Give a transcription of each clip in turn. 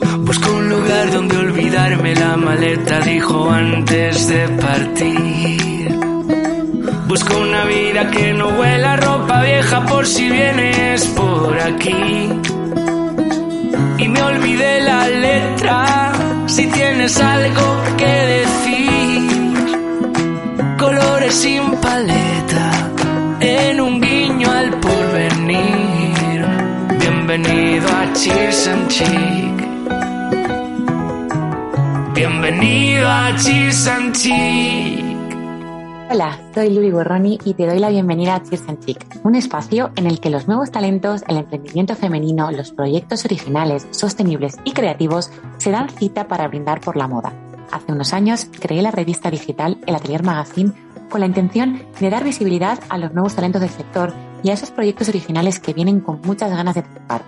Busco un lugar donde olvidarme la maleta, dijo antes de partir. Busco una vida que no huela ropa vieja por si vienes por aquí. Y me olvidé la letra, si tienes algo que decir. Colores sin paleta, en un guiño al porvenir. Bienvenido a Cheers and. Bienvenido a Cheers and Chic. Hola, soy Luli Borroni y te doy la bienvenida a Cheers and Chic, un espacio en el que los nuevos talentos, el emprendimiento femenino, los proyectos originales, sostenibles y creativos se dan cita para brindar por la moda. Hace unos años creé la revista digital El Atelier Magazine con la intención de dar visibilidad a los nuevos talentos del sector y a esos proyectos originales que vienen con muchas ganas de triunfar.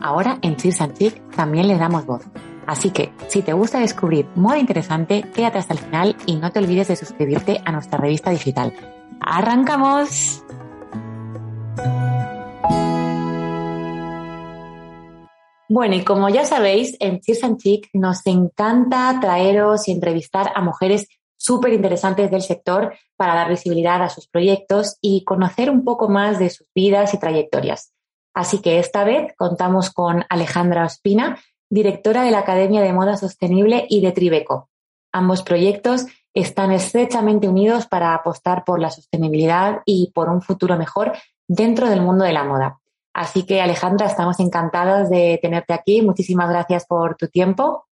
Ahora en Cheers and Chic también les damos voz. Así que, si te gusta descubrir moda interesante, quédate hasta el final y no te olvides de suscribirte a nuestra revista digital. ¡Arrancamos! Bueno, y como ya sabéis, en Cheers and Chic nos encanta traeros y entrevistar a mujeres súper interesantes del sector para dar visibilidad a sus proyectos y conocer un poco más de sus vidas y trayectorias. Así que esta vez contamos con Alejandra Ospina, directora de la Academia de Moda Sostenible y de Tribeco. Ambos proyectos están estrechamente unidos para apostar por la sostenibilidad y por un futuro mejor dentro del mundo de la moda. Así que Alejandra, estamos encantadas de tenerte aquí. Muchísimas gracias por tu tiempo.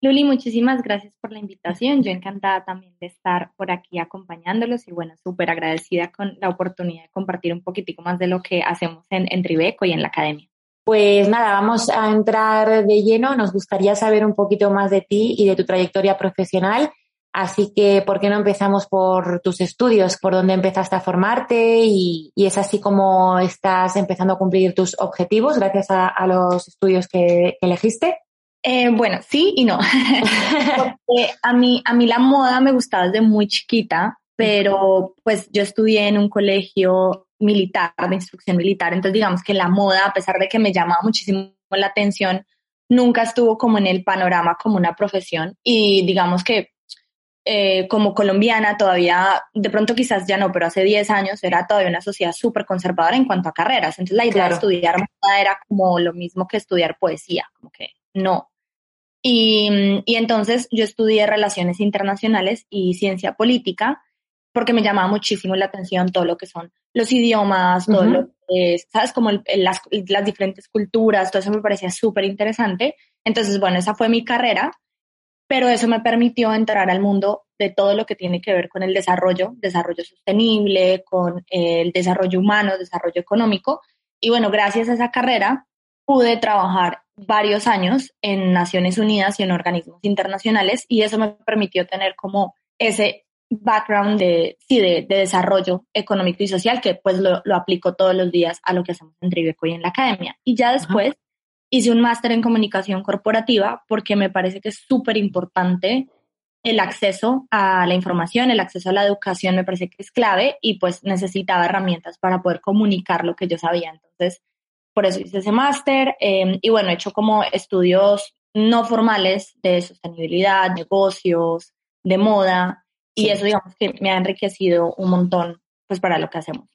Luli, muchísimas gracias por la invitación. Yo encantada también de estar por aquí acompañándolos y bueno, súper agradecida con la oportunidad de compartir un poquitico más de lo que hacemos en, en Tribeco y en la academia. Pues nada, vamos a entrar de lleno. Nos gustaría saber un poquito más de ti y de tu trayectoria profesional. Así que, ¿por qué no empezamos por tus estudios? ¿Por dónde empezaste a formarte? Y, es así como estás empezando a cumplir tus objetivos gracias a, los estudios que, elegiste. Eh, bueno, sí y no. Porque a mí, a mí la moda me gustaba desde muy chiquita, pero pues yo estudié en un colegio militar, de instrucción militar, entonces digamos que la moda, a pesar de que me llamaba muchísimo la atención, nunca estuvo como en el panorama como una profesión y digamos que eh, como colombiana todavía, de pronto quizás ya no, pero hace 10 años era todavía una sociedad súper conservadora en cuanto a carreras, entonces la idea Claro. de estudiar moda era como lo mismo que estudiar poesía, como que no. Y, y entonces yo estudié relaciones internacionales y ciencia política porque me llamaba muchísimo la atención todo lo que son los idiomas, todo Ujú. lo que es, ¿sabes? Como el- el- las, las diferentes culturas, todo eso me parecía súper interesante. Entonces, bueno, esa fue mi carrera, pero eso me permitió entrar al mundo de todo lo que tiene que ver con el desarrollo, desarrollo sostenible, con el desarrollo humano, desarrollo económico. Y bueno, gracias a esa carrera pude trabajar varios años en Naciones Unidas y en organismos internacionales y eso me permitió tener como ese background de, sí, de, de desarrollo económico y social que pues lo, lo aplico todos los días a lo que hacemos en Tribeco y en la academia. Y ya después hice un máster en comunicación corporativa porque me parece que es súper importante el acceso a la información, el acceso a la educación me parece que es clave y pues necesitaba herramientas para poder comunicar lo que yo sabía. Entonces, por eso hice ese máster eh, y bueno, he hecho como estudios no formales de sostenibilidad, negocios, de moda y eso digamos que me ha enriquecido un montón pues para lo que hacemos.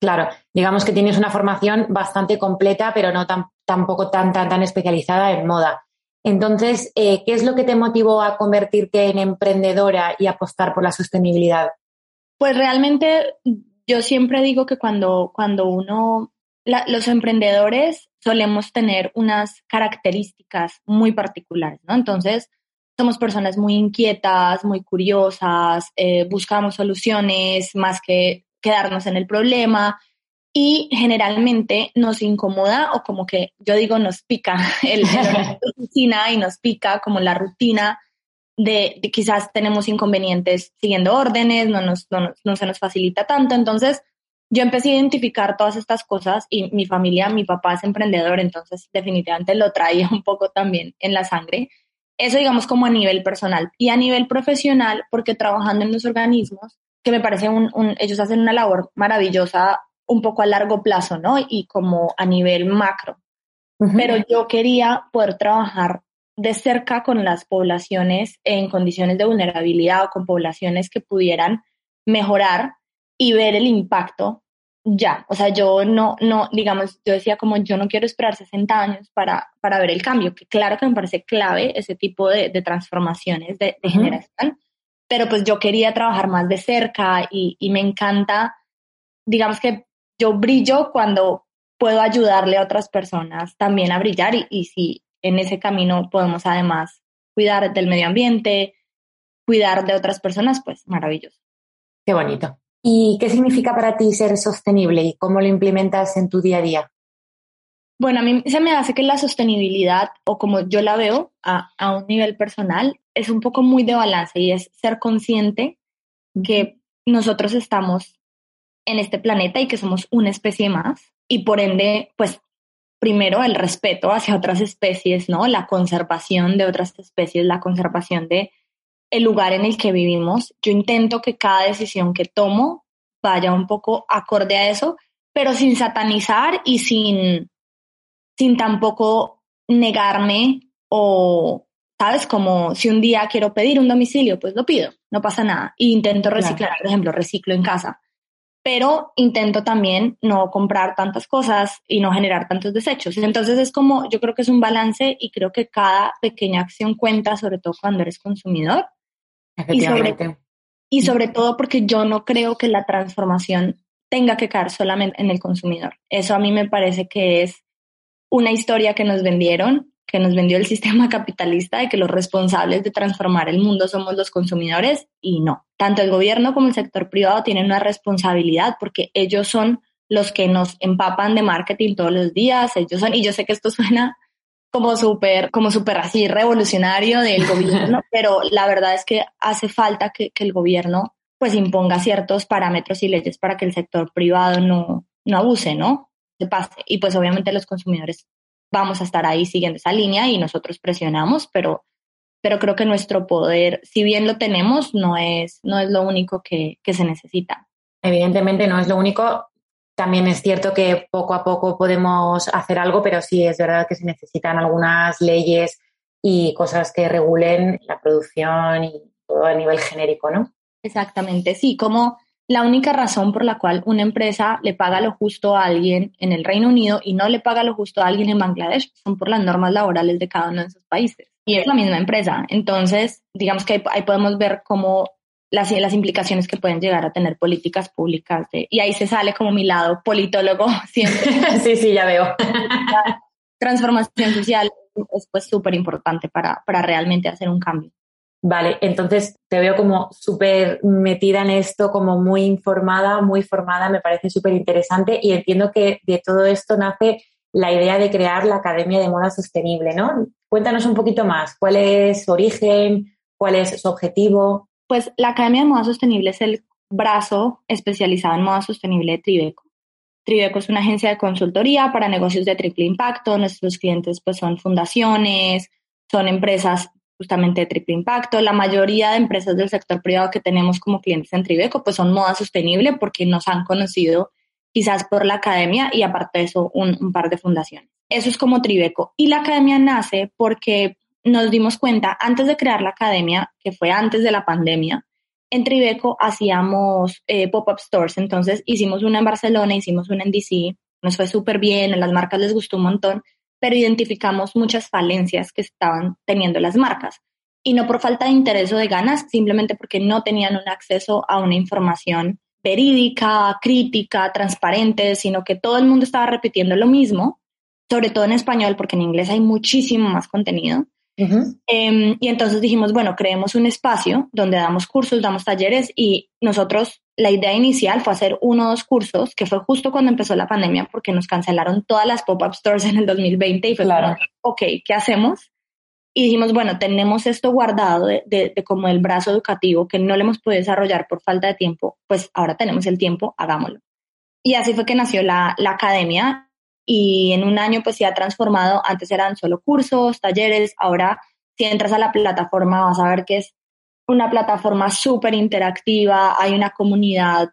Claro, digamos que tienes una formación bastante completa, pero no tan, tampoco tan, tan, tan especializada en moda. Entonces, eh, ¿qué es lo que te motivó a convertirte en emprendedora y apostar por la sostenibilidad? Pues realmente yo siempre digo que cuando, cuando uno, la- los emprendedores solemos tener unas características muy particulares, ¿no? Entonces, somos personas muy inquietas, muy curiosas, eh, buscamos soluciones más que quedarnos en el problema. y generalmente nos incomoda o como que yo digo nos pica el, el oficina y nos pica como la rutina de, quizás tenemos inconvenientes siguiendo órdenes, no, nos, no, no se nos facilita tanto. Entonces, yo empecé a identificar todas estas cosas y mi familia, mi papá es emprendedor, entonces definitivamente lo traía un poco también en la sangre. Eso digamos como a nivel personal y a nivel profesional, porque trabajando en los organismos, que me parece un, ellos hacen una labor maravillosa un poco a largo plazo, ¿no? Y como a nivel macro. Pero yo quería poder trabajar de cerca con las poblaciones en condiciones de vulnerabilidad o con poblaciones que pudieran mejorar y ver el impacto ya. O sea, yo no, no, digamos, yo decía como yo no quiero esperar 60 años para, para ver el cambio, que claro que me parece clave ese tipo de, transformaciones de, generación, pero pues yo quería trabajar más de cerca y, y me encanta, digamos que yo brillo cuando puedo ayudarle a otras personas también a brillar y, y si en ese camino podemos además cuidar del medio ambiente, cuidar de otras personas, pues maravilloso. Qué bonito. ¿Y qué significa para ti ser sostenible y cómo lo implementas en tu día a día? Bueno, a mí se me hace que la sostenibilidad, o como yo la veo a, a un nivel personal, es un poco muy de balance y es ser consciente que nosotros estamos en este planeta y que somos una especie más y por ende, pues primero el respeto hacia otras especies, ¿no? La conservación de otras especies, la conservación de el lugar en el que vivimos. Yo intento que cada decisión que tomo vaya un poco acorde a eso, pero sin satanizar y sin, sin tampoco negarme o, ¿sabes? Como si un día quiero pedir un domicilio, pues lo pido, no pasa nada. E intento reciclar, por ejemplo, reciclo en casa pero intento también no comprar tantas cosas y no generar tantos desechos. Entonces es como, yo creo que es un balance y creo que cada pequeña acción cuenta, sobre todo cuando eres consumidor. Y sobre, y sobre todo porque yo no creo que la transformación tenga que caer solamente en el consumidor. Eso a mí me parece que es una historia que nos vendieron que nos vendió el sistema capitalista de que los responsables de transformar el mundo somos los consumidores y no. Tanto el gobierno como el sector privado tienen una responsabilidad porque ellos son los que nos empapan de marketing todos los días, ellos son, y yo sé que esto suena como súper, como súper así revolucionario del gobierno, pero la verdad es que hace falta que, que, el gobierno pues imponga ciertos parámetros y leyes para que el sector privado no, no abuse, ¿no? Se pase. Y pues obviamente los consumidores vamos a estar ahí siguiendo esa línea y nosotros presionamos, pero, pero creo que nuestro poder, si bien lo tenemos, no es, no es lo único que, que se necesita. Evidentemente no es lo único. También es cierto que poco a poco podemos hacer algo, pero sí es verdad que se necesitan algunas leyes y cosas que regulen la producción y todo a nivel genérico, ¿no? Exactamente, sí, como la única razón por la cual una empresa le paga lo justo a alguien en el Reino Unido y no le paga lo justo a alguien en Bangladesh son por las normas laborales de cada uno de esos países. Y es la misma empresa. Entonces, digamos que ahí, podemos ver cómo las, las implicaciones que pueden llegar a tener políticas públicas. y ahí se sale como mi lado politólogo siempre. sí, sí, ya veo. transformación social es pues súper importante para, para realmente hacer un cambio. Vale, entonces te veo como súper metida en esto, como muy informada, muy formada, me parece súper interesante y entiendo que de todo esto nace la idea de crear la Academia de Moda Sostenible, ¿no? Cuéntanos un poquito más, ¿cuál es su origen? ¿Cuál es su objetivo? Pues la Academia de Moda Sostenible es el brazo especializado en moda sostenible de Tribeco. Tribeco es una agencia de consultoría para negocios de triple impacto. Nuestros clientes pues son fundaciones, son empresas justamente de triple impacto. La mayoría de empresas del sector privado que tenemos como clientes en Tribeco pues son moda sostenible porque nos han conocido quizás por la academia y aparte de eso un, par de fundaciones. Eso es como Tribeco. Y la academia nace porque nos dimos cuenta antes de crear la academia, que fue antes de la pandemia, en Tribeco hacíamos eh, pop-up stores. Entonces hicimos una en Barcelona, hicimos una en DC, nos fue súper bien, a las marcas les gustó un montón pero identificamos muchas falencias que estaban teniendo las marcas. Y no por falta de interés o de ganas, simplemente porque no tenían un acceso a una información verídica, crítica, transparente, sino que todo el mundo estaba repitiendo lo mismo, sobre todo en español, porque en inglés hay muchísimo más contenido. Em, y entonces dijimos, bueno, creemos un espacio donde damos cursos, damos talleres y nosotros la idea inicial fue hacer uno o dos cursos, que fue justo cuando empezó la pandemia, porque nos cancelaron todas las pop-up stores en el 2020 y fue claro. ok, ¿qué hacemos? Y dijimos, bueno, tenemos esto guardado de, de, como el brazo educativo que no le hemos podido desarrollar por falta de tiempo, pues ahora tenemos el tiempo, hagámoslo. Y así fue que nació la, la academia y en un año pues se ha transformado, antes eran solo cursos, talleres, ahora si entras a la plataforma vas a ver que es una plataforma súper interactiva, hay una comunidad,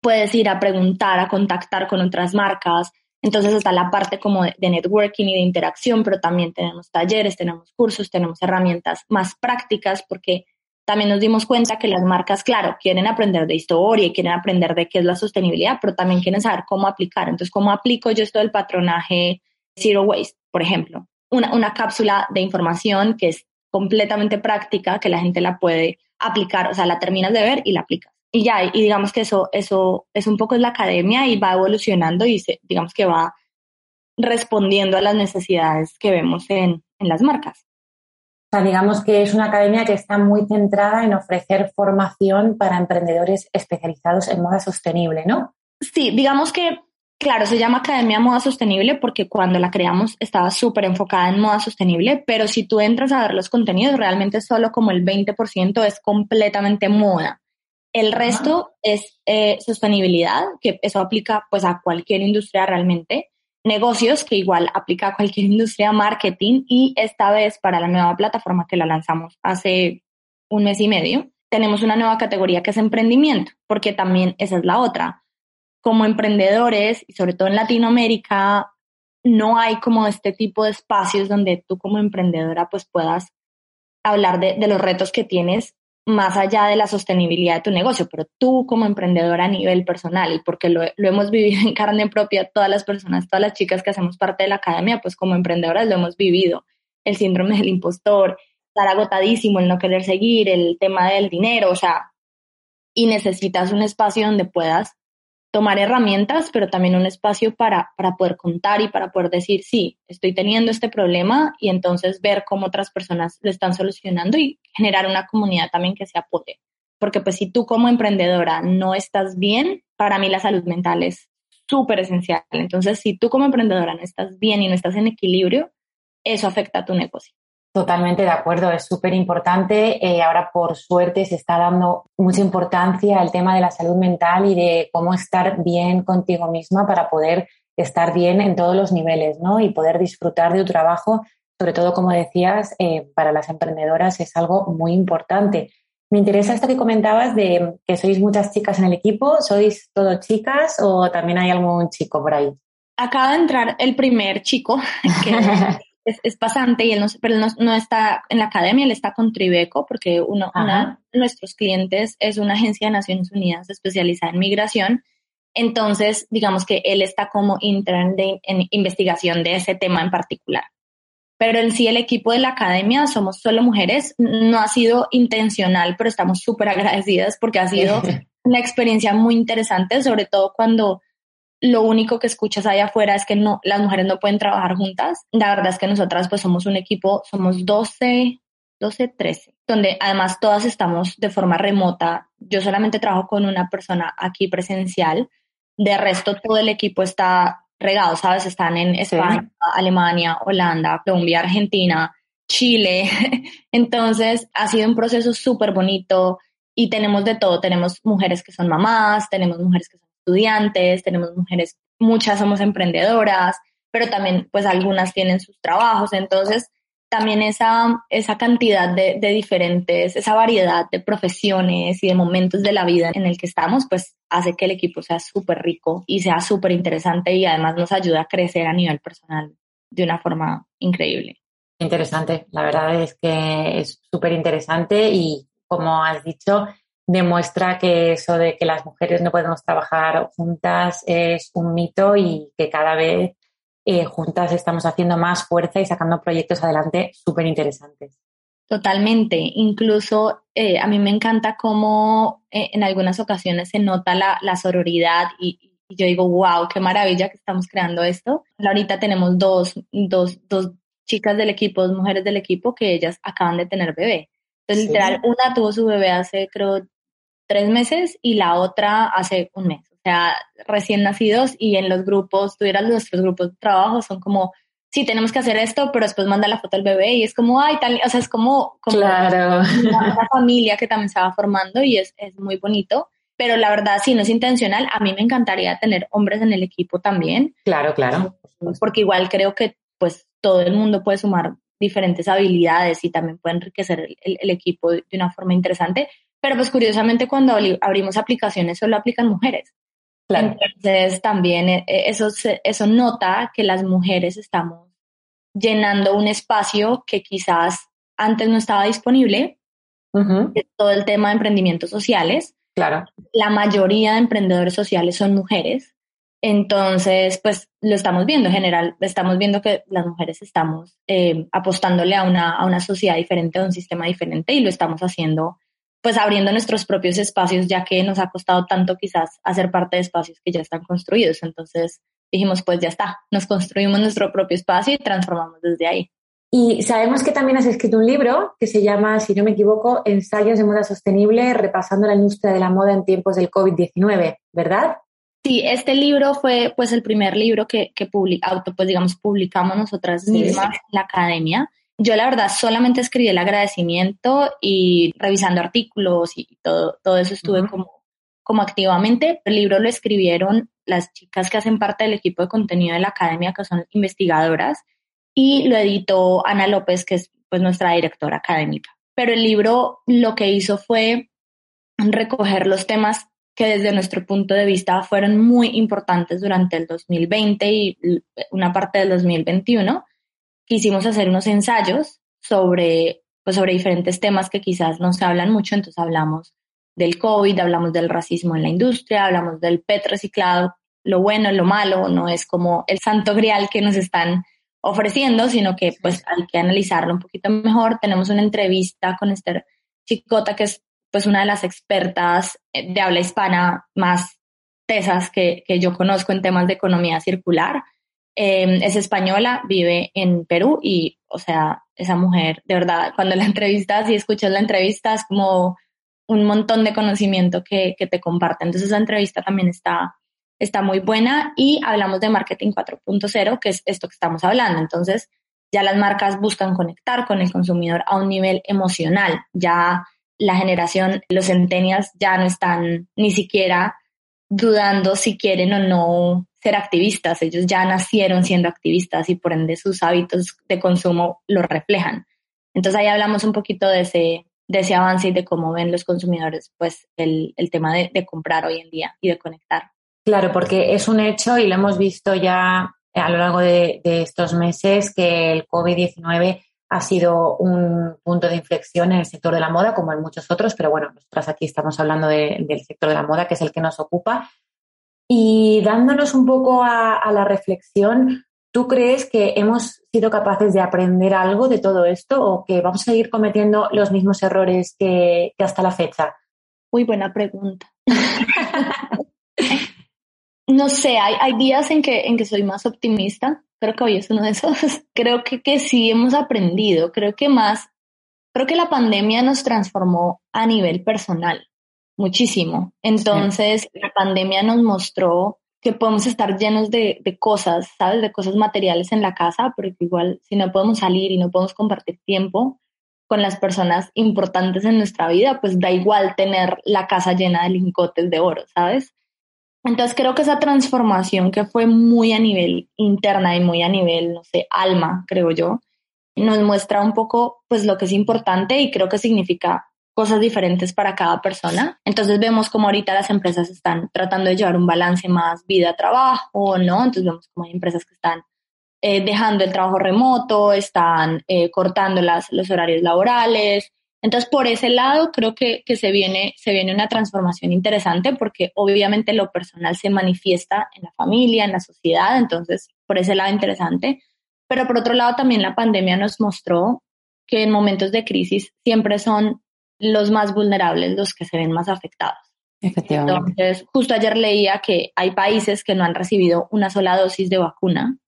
puedes ir a preguntar, a contactar con otras marcas. Entonces está la parte como de, networking y de interacción, pero también tenemos talleres, tenemos cursos, tenemos herramientas más prácticas porque también nos dimos cuenta que las marcas, claro, quieren aprender de historia y quieren aprender de qué es la sostenibilidad, pero también quieren saber cómo aplicar. Entonces, ¿cómo aplico yo esto del patronaje Zero Waste, por ejemplo? Una, una cápsula de información que es completamente práctica, que la gente la puede aplicar, o sea, la terminas de ver y la aplicas. Y ya, y digamos que eso, eso es un poco la academia y va evolucionando y se, digamos que va respondiendo a las necesidades que vemos en, en las marcas. O sea, digamos que es una academia que está muy centrada en ofrecer formación para emprendedores especializados en moda sostenible, ¿no? Sí, digamos que Claro, se llama Academia Moda Sostenible porque cuando la creamos estaba súper enfocada en moda sostenible, pero si tú entras a ver los contenidos, realmente solo como el 20% es completamente moda. El resto es eh, sostenibilidad, que eso aplica pues a cualquier industria realmente, negocios, que igual aplica a cualquier industria, marketing, y esta vez para la nueva plataforma que la lanzamos hace un mes y medio, tenemos una nueva categoría que es emprendimiento, porque también esa es la otra. Como emprendedores, y sobre todo en Latinoamérica, no hay como este tipo de espacios donde tú como emprendedora pues puedas hablar de, los retos que tienes más allá de la sostenibilidad de tu negocio, pero tú como emprendedora a nivel personal y porque lo, lo, hemos vivido en carne propia, todas las personas, todas las chicas que hacemos parte de la academia, pues como emprendedoras lo hemos vivido, el síndrome del impostor, estar agotadísimo, el no querer seguir, el tema del dinero, o sea, y necesitas un espacio donde puedas tomar herramientas, pero también un espacio para, para poder contar y para poder decir, sí, estoy teniendo este problema y entonces ver cómo otras personas lo están solucionando y generar una comunidad también que se apoye. Porque pues si tú como emprendedora no estás bien, para mí la salud mental es súper esencial. Entonces, si tú como emprendedora no estás bien y no estás en equilibrio, eso afecta a tu negocio. Totalmente de acuerdo, es súper importante. Eh, ahora, por suerte, se está dando mucha importancia al tema de la salud mental y de cómo estar bien contigo misma para poder estar bien en todos los niveles, ¿no? Y poder disfrutar de tu trabajo, sobre todo, como decías, eh, para las emprendedoras es algo muy importante. Me interesa esto que comentabas de que sois muchas chicas en el equipo. ¿Sois todo chicas o también hay algún chico por ahí? Acaba de entrar el primer chico, que es, pasante y él no, pero él no, está en la academia, él está con Tribeco porque uno, de nuestros clientes es una agencia de Naciones Unidas especializada en migración. Entonces, digamos que él está como intern en investigación de ese tema en particular. Pero en sí el equipo de la academia somos solo mujeres. No ha sido intencional, pero estamos súper agradecidas porque ha sido una experiencia muy interesante, sobre todo cuando lo único que escuchas allá afuera es que no, las mujeres no pueden trabajar juntas. La verdad es que nosotras pues somos un equipo, somos 12, 12, 13, donde además todas estamos de forma remota. Yo solamente trabajo con una persona aquí presencial. De resto, todo el equipo está regado, ¿sabes? Están en España, Alemania, Holanda, Colombia, Argentina, Chile. Entonces, ha sido un proceso súper bonito y tenemos de todo. Tenemos mujeres que son mamás, tenemos mujeres que son estudiantes, tenemos mujeres, muchas somos emprendedoras, pero también pues algunas tienen sus trabajos, entonces también esa, esa cantidad de, de diferentes, esa variedad de profesiones y de momentos de la vida en el que estamos, pues hace que el equipo sea súper rico y sea súper interesante y además nos ayuda a crecer a nivel personal de una forma increíble. Interesante, la verdad es que es súper interesante y como has dicho, demuestra que eso de que las mujeres no podemos trabajar juntas es un mito y que cada vez eh, juntas estamos haciendo más fuerza y sacando proyectos adelante súper interesantes. Totalmente. Incluso eh, a mí me encanta cómo eh, en algunas ocasiones se nota la, la sororidad y, yo digo, wow, qué maravilla que estamos creando esto. Ahorita tenemos dos, dos, dos chicas del equipo, dos mujeres del equipo que ellas acaban de tener bebé. Entonces, literal, una tuvo su bebé hace, creo, tres meses y la otra hace un mes. O sea, recién nacidos y en los grupos, tuvieras nuestros grupos de trabajo, son como, sí, tenemos que hacer esto, pero después manda la foto al bebé y es como, ay, tal, o sea, es como, como claro. una, familia que también se va formando y es, es muy bonito. Pero la verdad, si no es intencional, a mí me encantaría tener hombres en el equipo también. Claro, claro. Porque igual creo que pues todo el mundo puede sumar diferentes habilidades y también puede enriquecer el, equipo de una forma interesante. Pero pues curiosamente cuando abrimos aplicaciones solo aplican mujeres. Entonces también eh, eh, eso, eso nota que las mujeres estamos llenando un espacio que quizás antes no estaba disponible, todo el tema de emprendimientos sociales. Claro. La mayoría de emprendedores sociales son mujeres entonces, pues lo estamos viendo en general, estamos viendo que las mujeres estamos eh, apostándole a una, a una sociedad diferente, a un sistema diferente y lo estamos haciendo, pues abriendo nuestros propios espacios, ya que nos ha costado tanto quizás hacer parte de espacios que ya están construidos. Entonces dijimos, pues ya está, nos construimos nuestro propio espacio y transformamos desde ahí. Y sabemos que también has escrito un libro que se llama, si no me equivoco, Ensayos de Moda Sostenible, repasando la industria de la moda en tiempos del COVID-19, ¿verdad? Sí, este libro fue pues el primer libro que, que auto, pues digamos, publicamos nosotras mismas en la academia. Yo la verdad solamente escribí el agradecimiento y revisando artículos y todo, todo eso estuve como, como activamente. El libro lo escribieron las chicas que hacen parte del equipo de contenido de la academia, que son investigadoras, y lo editó Ana López, que es pues nuestra directora académica. Pero el libro lo que hizo fue recoger los temas que desde nuestro punto de vista fueron muy importantes durante el 2020 y una parte del 2021. Quisimos hacer unos ensayos sobre, pues sobre diferentes temas que quizás no se hablan mucho, entonces hablamos del COVID, hablamos del racismo en la industria, hablamos del PET reciclado, lo bueno, lo malo, no es como el santo grial que nos están ofreciendo, sino que pues hay que analizarlo un poquito mejor. Tenemos una entrevista con Esther Chicota, que es pues una de las expertas eh, de habla hispana más tesas que, que yo conozco en temas de economía circular. Em, es española, vive en Perú y, o sea, esa mujer, de verdad, cuando la entrevistas y escuchas la entrevista es como un montón de conocimiento que, que te comparte. Entonces esa entrevista también está, está muy buena y hablamos de marketing 4.0, que es esto que estamos hablando. Entonces ya las marcas buscan conectar con el consumidor a un nivel emocional, ya la generación, los centenias ya no están ni siquiera dudando si quieren o no ser activistas. Ellos ya nacieron siendo activistas y por ende sus hábitos de consumo lo reflejan. Entonces ahí hablamos un poquito de ese, avance y de cómo ven los consumidores pues el, tema de, comprar hoy en día y de conectar. Claro, porque es un hecho y lo hemos visto ya a lo largo de, de estos meses que el COVID-19 ha sido un punto de inflexión en el sector de la moda, como en muchos otros, pero bueno, nosotras aquí estamos hablando del sector de la moda, que es el que nos ocupa. Y dándonos un poco a, la reflexión, ¿tú crees que hemos sido capaces de aprender algo de todo esto o que vamos a seguir cometiendo los mismos errores que, hasta la fecha? Muy buena pregunta. no sé, hay, hay días en que, en que soy más optimista creo que hoy es uno de esos. Creo que, que sí hemos aprendido, creo que más, creo que la pandemia nos transformó a nivel personal muchísimo. Entonces, la pandemia nos mostró que podemos estar llenos de, de, cosas, ¿sabes? De cosas materiales en la casa, porque igual si no podemos salir y no podemos compartir tiempo con las personas importantes en nuestra vida, pues da igual tener la casa llena de lingotes de oro, ¿sabes? Entonces creo que esa transformación que fue muy a nivel interna y muy a nivel, no sé, alma, creo yo, nos muestra un poco pues lo que es importante y creo que significa cosas diferentes para cada persona. Entonces vemos como ahorita las empresas están tratando de llevar un balance más vida-trabajo, ¿no? Entonces vemos como hay empresas que están eh, dejando el trabajo remoto, están eh, cortando las, los horarios laborales, entonces, por ese lado, creo que, se, viene, se viene una transformación interesante porque obviamente lo personal se manifiesta en la familia, en la sociedad, entonces, por ese lado interesante. Pero por otro lado, también la pandemia nos mostró que en momentos de crisis siempre son los más vulnerables los que se ven más afectados. Efectivamente. Entonces, justo ayer leía que hay países que no han recibido una sola dosis de vacuna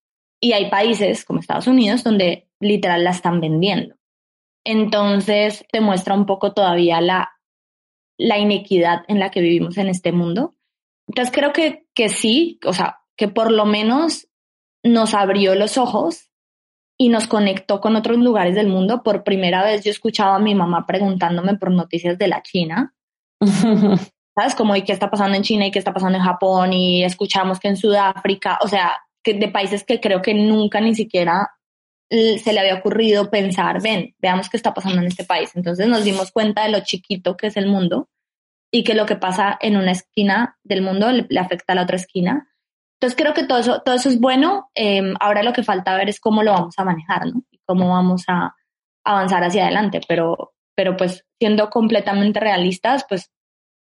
y hay países como Estados Unidos donde literal la están vendiendo. Entonces te muestra un poco todavía la, la inequidad en la que vivimos en este mundo. Entonces creo que, que sí, o sea, que por lo menos nos abrió los ojos y nos conectó con otros lugares del mundo. Por primera vez yo escuchaba a mi mamá preguntándome por noticias de la China. ¿Sabes? Como, ¿y qué está pasando en China y qué está pasando en Japón? Y escuchamos que en Sudáfrica, o sea, que de países que creo que nunca ni siquiera se le había ocurrido pensar, ven, veamos qué está pasando en este país. Entonces nos dimos cuenta de lo chiquito que es el mundo y que lo que pasa en una esquina del mundo le, afecta a la otra esquina. Entonces creo que todo eso, todo eso es bueno. Em, ahora lo que falta ver es cómo lo vamos a manejar, ¿no? Y cómo vamos a avanzar hacia adelante. Pero, pero pues siendo completamente realistas, pues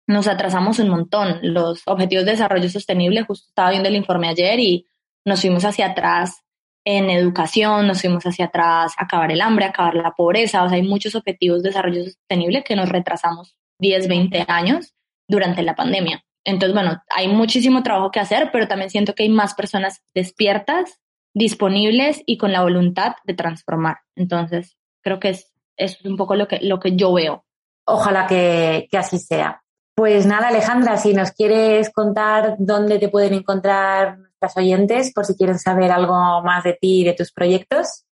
nos atrasamos un montón. Los objetivos de desarrollo sostenible, justo estaba viendo el informe ayer y nos fuimos hacia atrás en educación, nos fuimos hacia atrás, acabar el hambre, acabar la pobreza, o sea, hay muchos objetivos de desarrollo sostenible que nos retrasamos 10, 20 años durante la pandemia. Entonces, bueno, hay muchísimo trabajo que hacer, pero también siento que hay más personas despiertas, disponibles y con la voluntad de transformar. Entonces, creo que es, es un poco lo que, lo que yo veo. Ojalá que, que así sea. Pues nada, Alejandra, si nos quieres contar dónde te pueden encontrar nuestras oyentes por si quieren saber algo más de ti y de tus proyectos.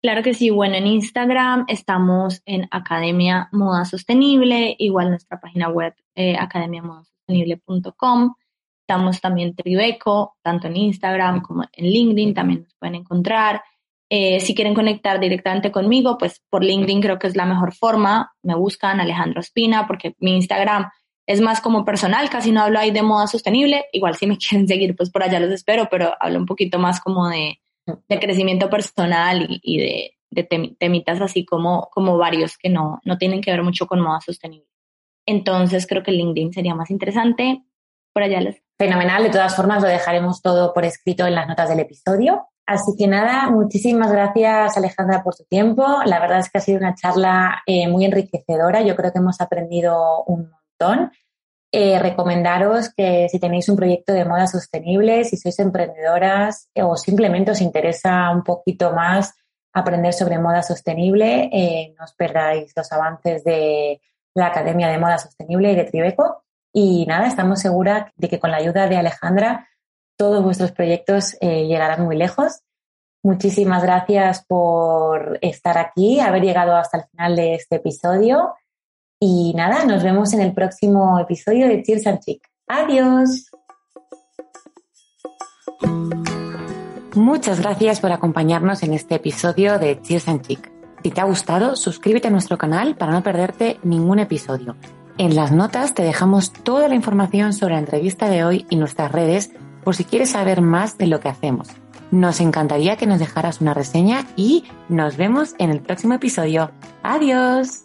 Claro que sí. Bueno, en Instagram estamos en Academia Moda Sostenible, igual nuestra página web eh, academiamodasostenible.com. Estamos también Tribeco, tanto en Instagram como en LinkedIn, también nos pueden encontrar. Eh, si quieren conectar directamente conmigo, pues por LinkedIn creo que es la mejor forma. Me buscan Alejandro Espina porque mi Instagram es más como personal, casi no hablo ahí de moda sostenible. Igual si me quieren seguir, pues por allá los espero, pero hablo un poquito más como de, crecimiento personal y, de, temitas así como, como varios que no, no tienen que ver mucho con moda sostenible. Entonces creo que LinkedIn sería más interesante. Por allá les. Fenomenal, de todas formas lo dejaremos todo por escrito en las notas del episodio. Así que nada, muchísimas gracias Alejandra por tu tiempo. La verdad es que ha sido una charla eh, muy enriquecedora. Yo creo que hemos aprendido un eh, recomendaros que si tenéis un proyecto de moda sostenible, si sois emprendedoras eh, o simplemente os interesa un poquito más aprender sobre moda sostenible, eh, no os perdáis los avances de la Academia de Moda Sostenible y de Tribeco. Y nada, estamos seguras de que con la ayuda de Alejandra todos vuestros proyectos llegarán muy lejos. Muchísimas gracias por estar aquí, haber llegado hasta el final de este episodio y nada, nos vemos en el próximo episodio de Cheers and Chic. Adiós. Muchas gracias por acompañarnos en este episodio de Cheers and Chic. Si te ha gustado, suscríbete a nuestro canal para no perderte ningún episodio. En las notas te dejamos toda la información sobre la entrevista de hoy y nuestras redes por si quieres saber más de lo que hacemos. Nos encantaría que nos dejaras una reseña y nos vemos en el próximo episodio. Adiós.